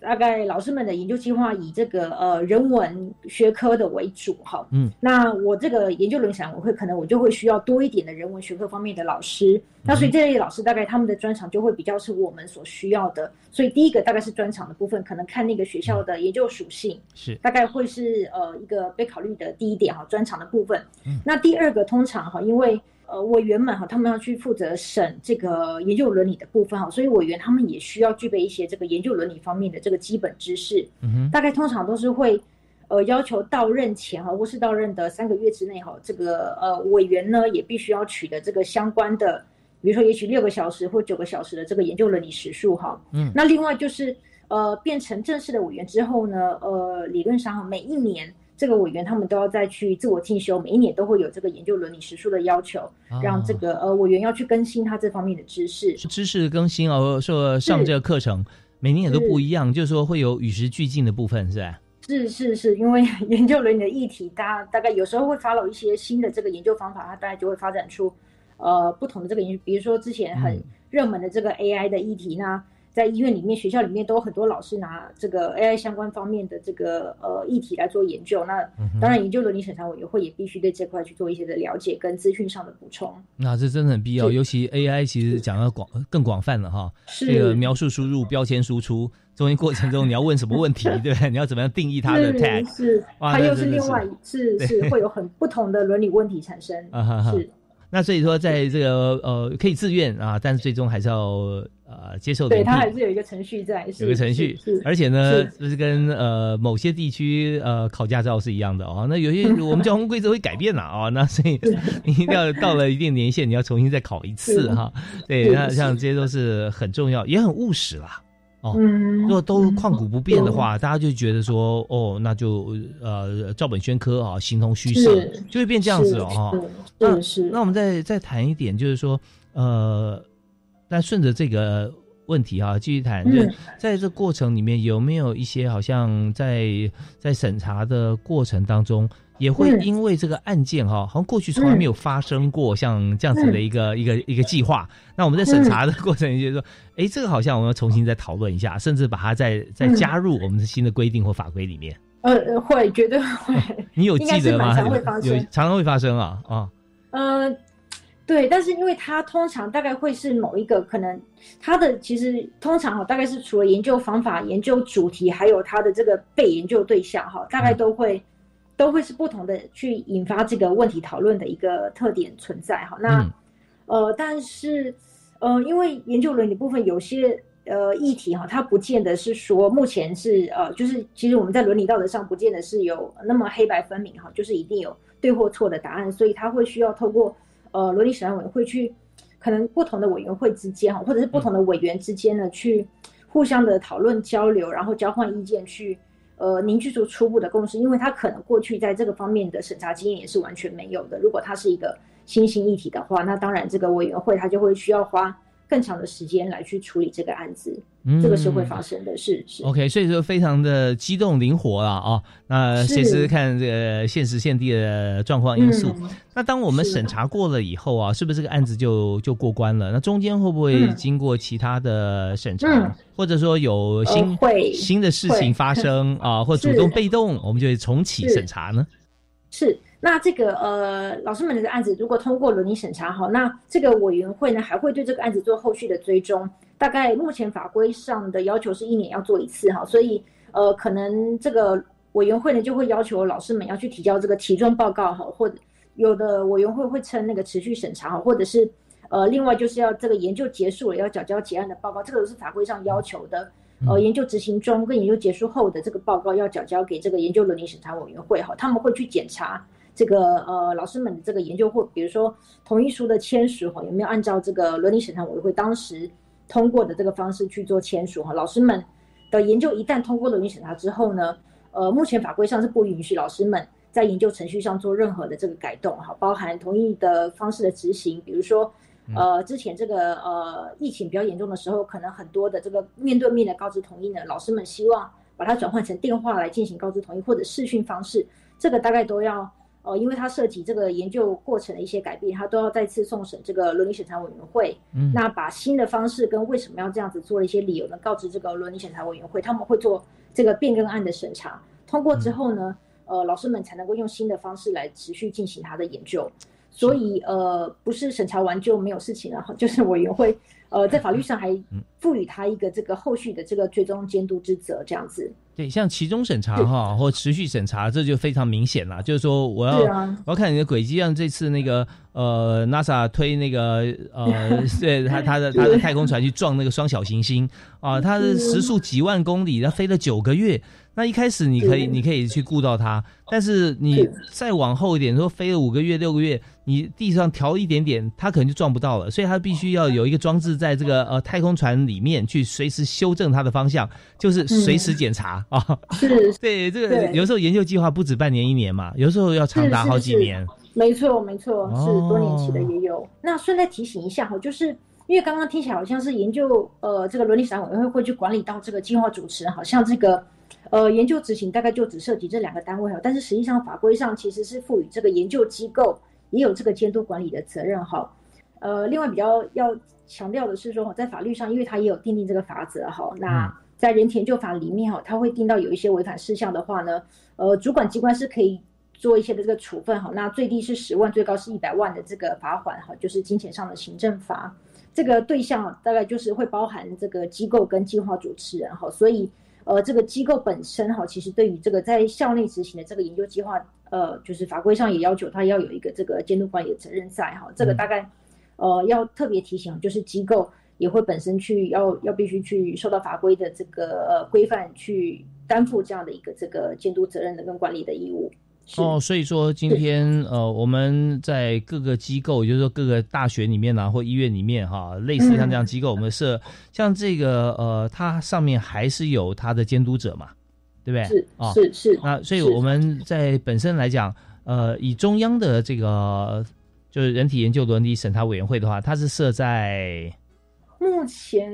大概老师们的研究计划以这个呃人文学科的为主哈，嗯，那我这个研究伦理审查委员会可能我就会需要多一点的人文学科方面的老师，那所以这类老师大概他们的专长就会比较是我们所需要的，所以第一个大概是专长的部分，可能看那个学校的研究属性，是。大概会是呃一个被考虑的第一点哈，专长的部分。嗯。那第二个通常哈，因为呃委员们哈，他们要去负责审这个研究伦理的部分哈，所以委员他们也需要具备一些这个研究伦理方面的这个基本知识。嗯哼，大概通常都是会。呃，要求到任前哈，或是到任的三个月之内哈，这个呃委员呢也必须要取得这个相关的，比如说也许六个小时或九个小时的这个研究伦理时数哈。嗯那另外就是呃变成正式的委员之后呢，呃理论上哈每一年这个委员他们都要再去自我进修，每一年都会有这个研究伦理时数的要求，让这个呃委员要去更新他这方面的知识。知识更新哦，说上这个课程，每年也都不一样，就是说会有与时俱进的部分，是吧？是是是，因为 研究伦理的议题，大大概有时候会 follow 一些新的这个研究方法，它大概就会发展出呃不同的这个研究，比如说之前很热门的这个 AI 的议题那在医院里面、学校里面都有很多老师拿这个 AI 相关方面的这个呃议题来做研究。那当然，研究伦理审查委员会也必须对这块去做一些的了解跟资讯上的补充。那这真的很必要，尤其 AI 其实讲的广更广泛了哈。是这个描述输入、标签输出，中间过程中你要问什么问题，对不对？你要怎么样定义它的 tag？是是，它又是另外是是会有很不同的伦理问题产生。啊哈哈是。那所以说，在这个呃可以自愿啊，但是最终还是要呃接受对，它还是有一个程序在，有个程序而且呢，是就是跟呃某些地区呃考驾照是一样的哦。那有些我们交通规则会改变了啊、哦，那所以你一定要到了一定年限，你要重新再考一次哈。对，那像这些都是很重要，也很务实啦。哦，嗯如果都旷古不变的话，大家就觉得说，哦，那就呃照本宣科啊，形同虚设，就会变这样子哦。哈是是是。那我们再再谈一点，就是说，呃，但顺着这个问题哈、继续谈，嗯就在这过程里面有没有一些好像在在审查的过程当中，也会嗯因为这个案件哈、好像过去从来没有发生过像这样子的一个、一个一个计划。那我们在审查的过程里就是说，哎、这个好像我们要重新再讨论一下，甚至把它再再加入我们的新的规定或法规里面。呃，呃会绝对会。你有记得吗？有常常会发生啊啊。呃，对，但是因为它通常大概会是某一个可能，它的其实通常哈，大概是除了研究方法、研究主题，还有它的这个被研究对象哈，大概都会、都会是不同的去引发这个问题讨论的一个特点存在哈。那、嗯呃，但是呃，因为研究伦理部分有些呃议题哈，它不见得是说目前是呃，就是其实我们在伦理道德上不见得是有那么黑白分明哈，就是一定有对或错的答案，所以它会需要透过呃伦理审查委员会去可能不同的委员会之间哈，或者是不同的委员之间呢，去互相的讨论交流，然后交换意见去。呃，凝聚出初步的共识，因为他可能过去在这个方面的审查经验也是完全没有的。如果他是一个新兴议题的话，那当然这个委员会他就会需要花更长的时间来去处理这个案子，嗯。这个是会发生的事。是。OK，所以说非常的机动灵活了啊、那是。随时看这个现实现地的状况因素。嗯。那当我们审查过了以后啊，是不是这个案子就就过关了？那中间会不会嗯。经过其他的审查，嗯。或者说有新、新的事情发生 啊，或主动被动，我们就会重启审查呢？是，那这个呃，老师们的案子如果通过伦理审查好，那这个委员会呢还会对这个案子做后续的追踪。大概目前法规上的要求是一年要做一次哈，所以呃，可能这个委员会呢就会要求老师们要去提交这个题中报告哈，或者有的委员会会称那个持续审查哈，或者是呃，另外就是要这个研究结束了要缴交结案的报告，这个都是法规上要求的。呃，研究执行中跟研究结束后的这个报告要缴交给这个研究伦理审查委员会哈，他们会去检查这个呃老师们的这个研究或比如说同意书的签署哈有没有按照这个伦理审查委员会当时通过的这个方式去做签署哈。老师们的研究一旦通过伦理审查之后呢，呃，目前法规上是不允许老师们在研究程序上做任何的这个改动哈，包含同意的方式的执行，比如说。呃，之前这个呃疫情比较严重的时候，可能很多的这个面对面的告知同意呢，老师们希望把它转换成电话来进行告知同意，或者视讯方式，这个大概都要呃，因为它涉及这个研究过程的一些改变，它都要再次送审这个伦理审查委员会。嗯，那把新的方式跟为什么要这样子做的一些理由呢，告知这个伦理审查委员会，他们会做这个变更案的审查，通过之后呢，呃，老师们才能够用新的方式来持续进行他的研究。所以，呃，不是审查完就没有事情了哈，就是委员会，呃，在法律上还赋予他一个这个后续的这个追踪监督之责，这样子。对，像其中审查哈，或持续审查，这就非常明显了。就是说，我要我要看你的轨迹，像这次那个呃，NASA 推那个呃，对他他的他的太空船去撞那个双小行星啊，它的时速几万公里，它飞了九个月。那一开始你可以你可以去顾到它，但是你再往后一点，说飞了五个月六个月，你地上调一点点，它可能就撞不到了。所以它必须要有一个装置在这个呃太空船里面去随时修正它的方向，就是随时检查。啊，是，对，这个有时候研究计划不止半年一年嘛，有时候要长达好几年。没错，没错，是多年期的也有。那顺带提醒一下哈，就是因为刚刚听起来好像是研究，呃，这个伦理审查委员会会去管理到这个计划主持人，好像这个，呃，研究执行大概就只涉及这两个单位哈。但是实际上法规上其实是赋予这个研究机构也有这个监督管理的责任哈。呃，另外比较要强调的是说，在法律上，因为它也有订定这个法则哈，那。在人体研究法里面哈，它会定到有一些违反事项的话呢，呃，主管机关是可以做一些的这个处分哈。那最低是十万，最高是一百万的这个罚款哈，就是金钱上的行政罚。这个对象大概就是会包含这个机构跟计划主持人哈。所以呃，这个机构本身哈，其实对于这个在校内执行的这个研究计划，呃，就是法规上也要求它要有一个这个监督管理的责任在哈。这个大概呃要特别提醒，就是机构。也会本身去要要必须去受到法规的这个呃规范，去担负这样的一个这个监督责任的跟管理的义务。哦，所以说今天呃我们在各个机构，也就是说各个大学里面啊或医院里面哈，类似像这样机构，我们设像这个呃它上面还是有它的监督者嘛，对不对？是啊，是是。那所以我们在本身来讲，呃，以中央的这个就是人体研究伦理审查委员会的话，它是设在。目前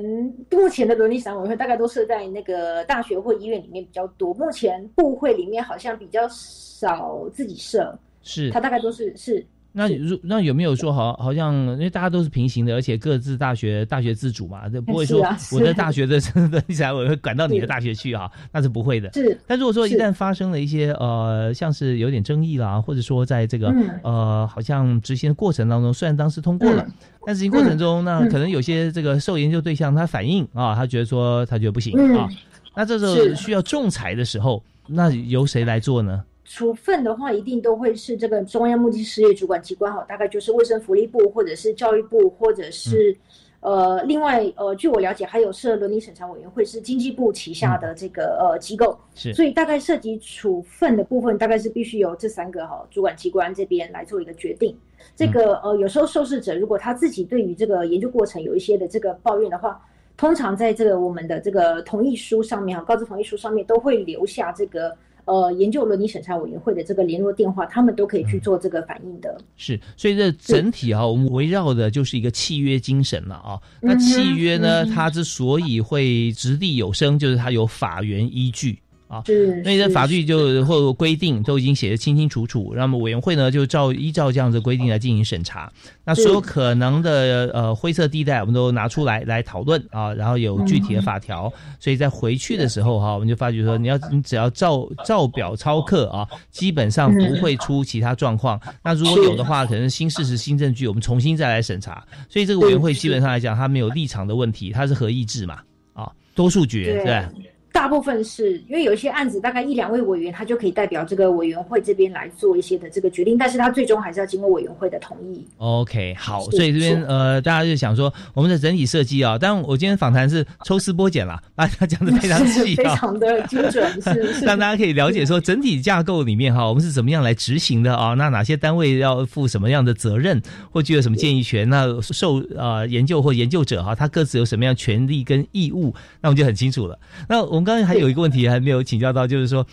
目前的伦理审查委员会大概都设在那个大学或医院里面比较多。目前部会里面好像比较少自己设，是它大概都是是。那如那有没有说好好像因为大家都是平行的，而且各自大学大学自主嘛，这不会说我的大学的伦理审查委会管到你的大学去啊，那是不会的。是。但如果说一旦发生了一些呃像是有点争议啦，或者说在这个呃好像执行的过程当中，虽然当时通过了，但执行过程中那可能有些这个受研究对象他反映啊，他觉得说他觉得不行啊，那这时候需要仲裁的时候，那由谁来做呢？处分的话，一定都会是这个中央目的事业主管机关哈，大概就是卫生福利部或者是教育部，或者是呃，另外呃，据我了解，还有设伦理审查委员会是经济部旗下的这个呃机构，是，所以大概涉及处分的部分，大概是必须由这三个哈主管机关这边来做一个决定。这个呃，有时候受试者如果他自己对于这个研究过程有一些的这个抱怨的话，通常在这个我们的这个同意书上面哈，告知同意书上面都会留下这个。呃，研究伦理审查委员会的这个联络电话，他们都可以去做这个反应的。是，所以这整体啊，我们围绕的就是一个契约精神了啊。那契约呢，它之所以会掷地有声，就是它有法源依据。啊，那些法律就或规定都已经写的清清楚楚，那么委员会呢就照依照这样子规定来进行审查。那所有可能的呃灰色地带，我们都拿出来来讨论啊，然后有具体的法条。所以在回去的时候哈，我们就发觉说，你要你只要照照表抄课啊，基本上不会出其他状况。那如果有的话，可能新事实、新证据，我们重新再来审查。所以这个委员会基本上来讲，它没有立场的问题，它是合议制嘛，啊，多数决对。大部分是因为有一些案子，大概一两位委员他就可以代表这个委员会这边来做一些的这个决定，但是他最终还是要经过委员会的同意。OK，好，所以这边呃，大家就想说我们的整体设计啊，但我今天访谈是抽丝剥茧啦，大家讲的非常细，非常的精准，是让大家可以了解说整体架构里面哈，我们是怎么样来执行的啊？那哪些单位要负什么样的责任，或具有什么建议权？那受呃研究或研究者哈，他各自有什么样权利跟义务？那我们就很清楚了。那我们刚才还有一个问题还没有请教到，就是说，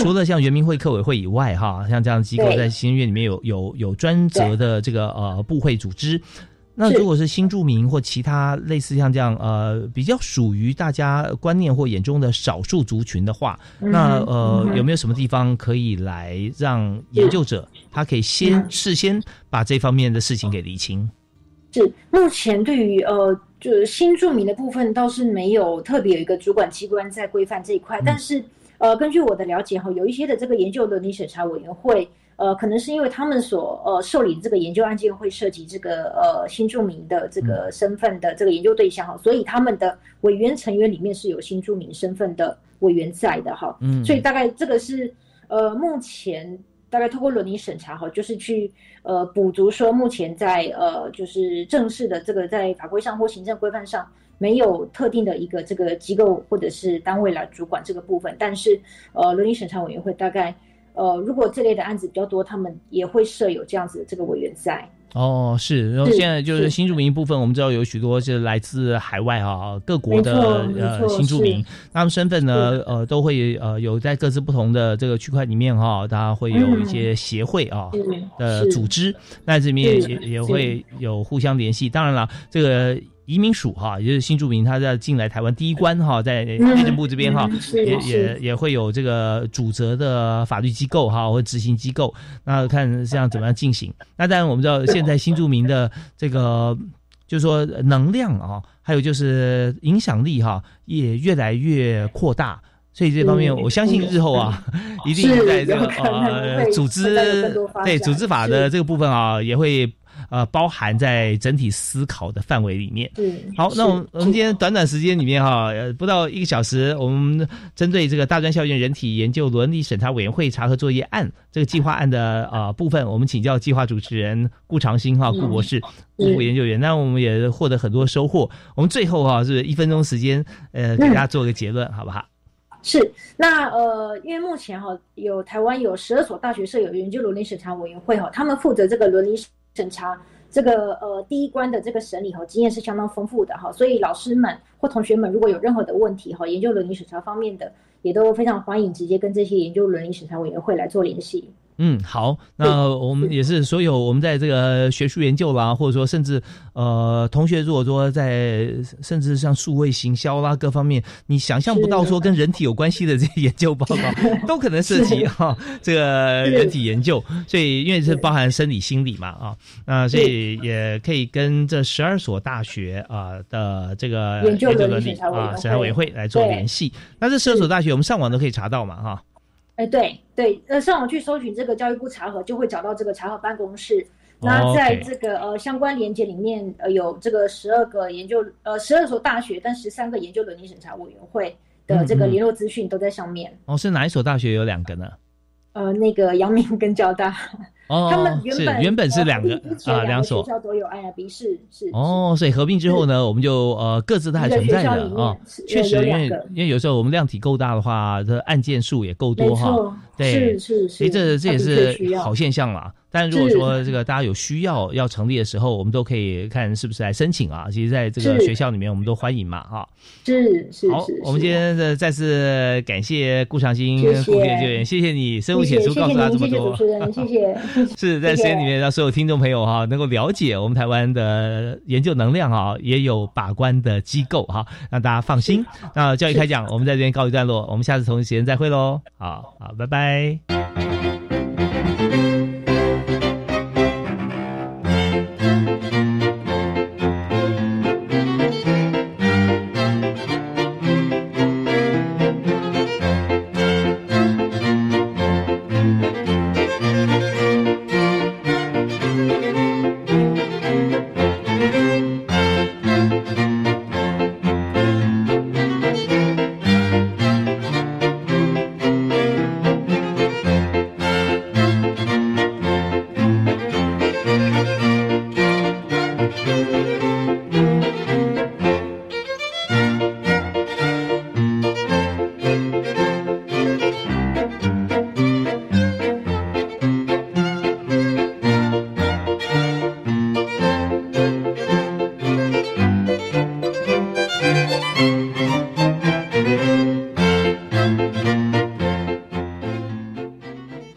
除了像圆明会客委会以外，哈，像这样的机构在新院里面有有有专责的这个呃部会组织。那如果是新住民或其他类似像这样呃比较属于大家观念或眼中的少数族群的话，那呃有没有什么地方可以来让研究者他可以先事先把这方面的事情给理清？是目前对于呃。就是新住民的部分倒是没有特别有一个主管机关在规范这一块，但是呃，根据我的了解哈，有一些的这个研究伦理审查委员会，呃，可能是因为他们所呃受理这个研究案件会涉及这个呃新住民的这个身份的这个研究对象哈，所以他们的委员成员里面是有新住民身份的委员在的哈，嗯，所以大概这个是呃目前。大概通过伦理审查哈，就是去呃补足说目前在呃就是正式的这个在法规上或行政规范上没有特定的一个这个机构或者是单位来主管这个部分，但是呃伦理审查委员会大概呃如果这类的案子比较多，他们也会设有这样子的这个委员在。哦，是，然后现在就是新住民部分，我们知道有许多是来自海外啊，各国的呃新住民，他们身份呢，呃，都会呃有在各自不同的这个区块里面哈，大家会有一些协会啊的组织，那这里面也也会有互相联系。当然了，这个。移民署哈，也就是新住民，他在进来台湾第一关哈，在内政部这边哈，也也也会有这个主责的法律机构哈，或执行机构，那看这样怎么样进行。那当然我们知道，现在新住民的这个就是说能量啊，还有就是影响力哈，也越来越扩大。所以这方面，我相信日后啊，一定在这个呃组织对组织法的这个部分啊，也会。呃，包含在整体思考的范围里面。嗯，好，那我们我们今天短短时间里面哈，呃不到一个小时，我们针对这个大专校院人体研究伦理审查委员会查核作业案这个计划案的啊部分，我们请教计划主持人顾长兴哈，顾博士，顾研究员。那我们也获得很多收获。我们最后哈是一分钟时间，呃，给大家做个结论，好不好？是，那呃，因为目前哈有台湾有十二所大学设有研究伦理审查委员会哈，他们负责这个伦理。审查这个呃第一关的这个审理哈，经验是相当丰富的哈，所以老师们或同学们如果有任何的问题哈，研究伦理审查方面的，也都非常欢迎直接跟这些研究伦理审查委员会来做联系。嗯，好，那我们也是所有我们在这个学术研究啦，或者说甚至呃同学如果说在甚至像数位行销啦各方面，你想象不到说跟人体有关系的这些研究报告，都可能涉及哈这个人体研究，所以因为是包含生理心理嘛啊，那所以也可以跟这十二所大学啊的这个研究伦理啊审查委员会来做联系。那这十二所大学我们上网都可以查到嘛哈。哎，对对，呃，上网去搜寻这个教育部查核，就会找到这个查核办公室。那在这个呃相关连接里面，呃，有这个十二个研究，呃，十二所大学，但十三个研究伦理审查委员会的这个联络资讯都在上面。哦，是哪一所大学有两个呢？呃，那个阳明跟交大。哦，他们原本原本是两个啊，两所。学校都有是是哦，所以合并之后呢，我们就呃各自都还存在的啊，确实，因为因为有时候我们量体够大的话，这案件数也够多哈，对，是是，所以这这也是好现象啦。但如果说这个大家有需要要成立的时候，我们都可以看是不是来申请啊。其实在这个学校里面，我们都欢迎嘛，哈。是是好，我们今天的再次感谢顾长兴顾研究员，谢谢你深入浅出告诉他这么多。谢谢主持人，谢谢。是在时间里面让所有听众朋友哈能够了解我们台湾的研究能量啊，也有把关的机构哈，让大家放心。那教育开讲，我们在这边告一段落，我们下次同一时间再会喽。好好，拜拜。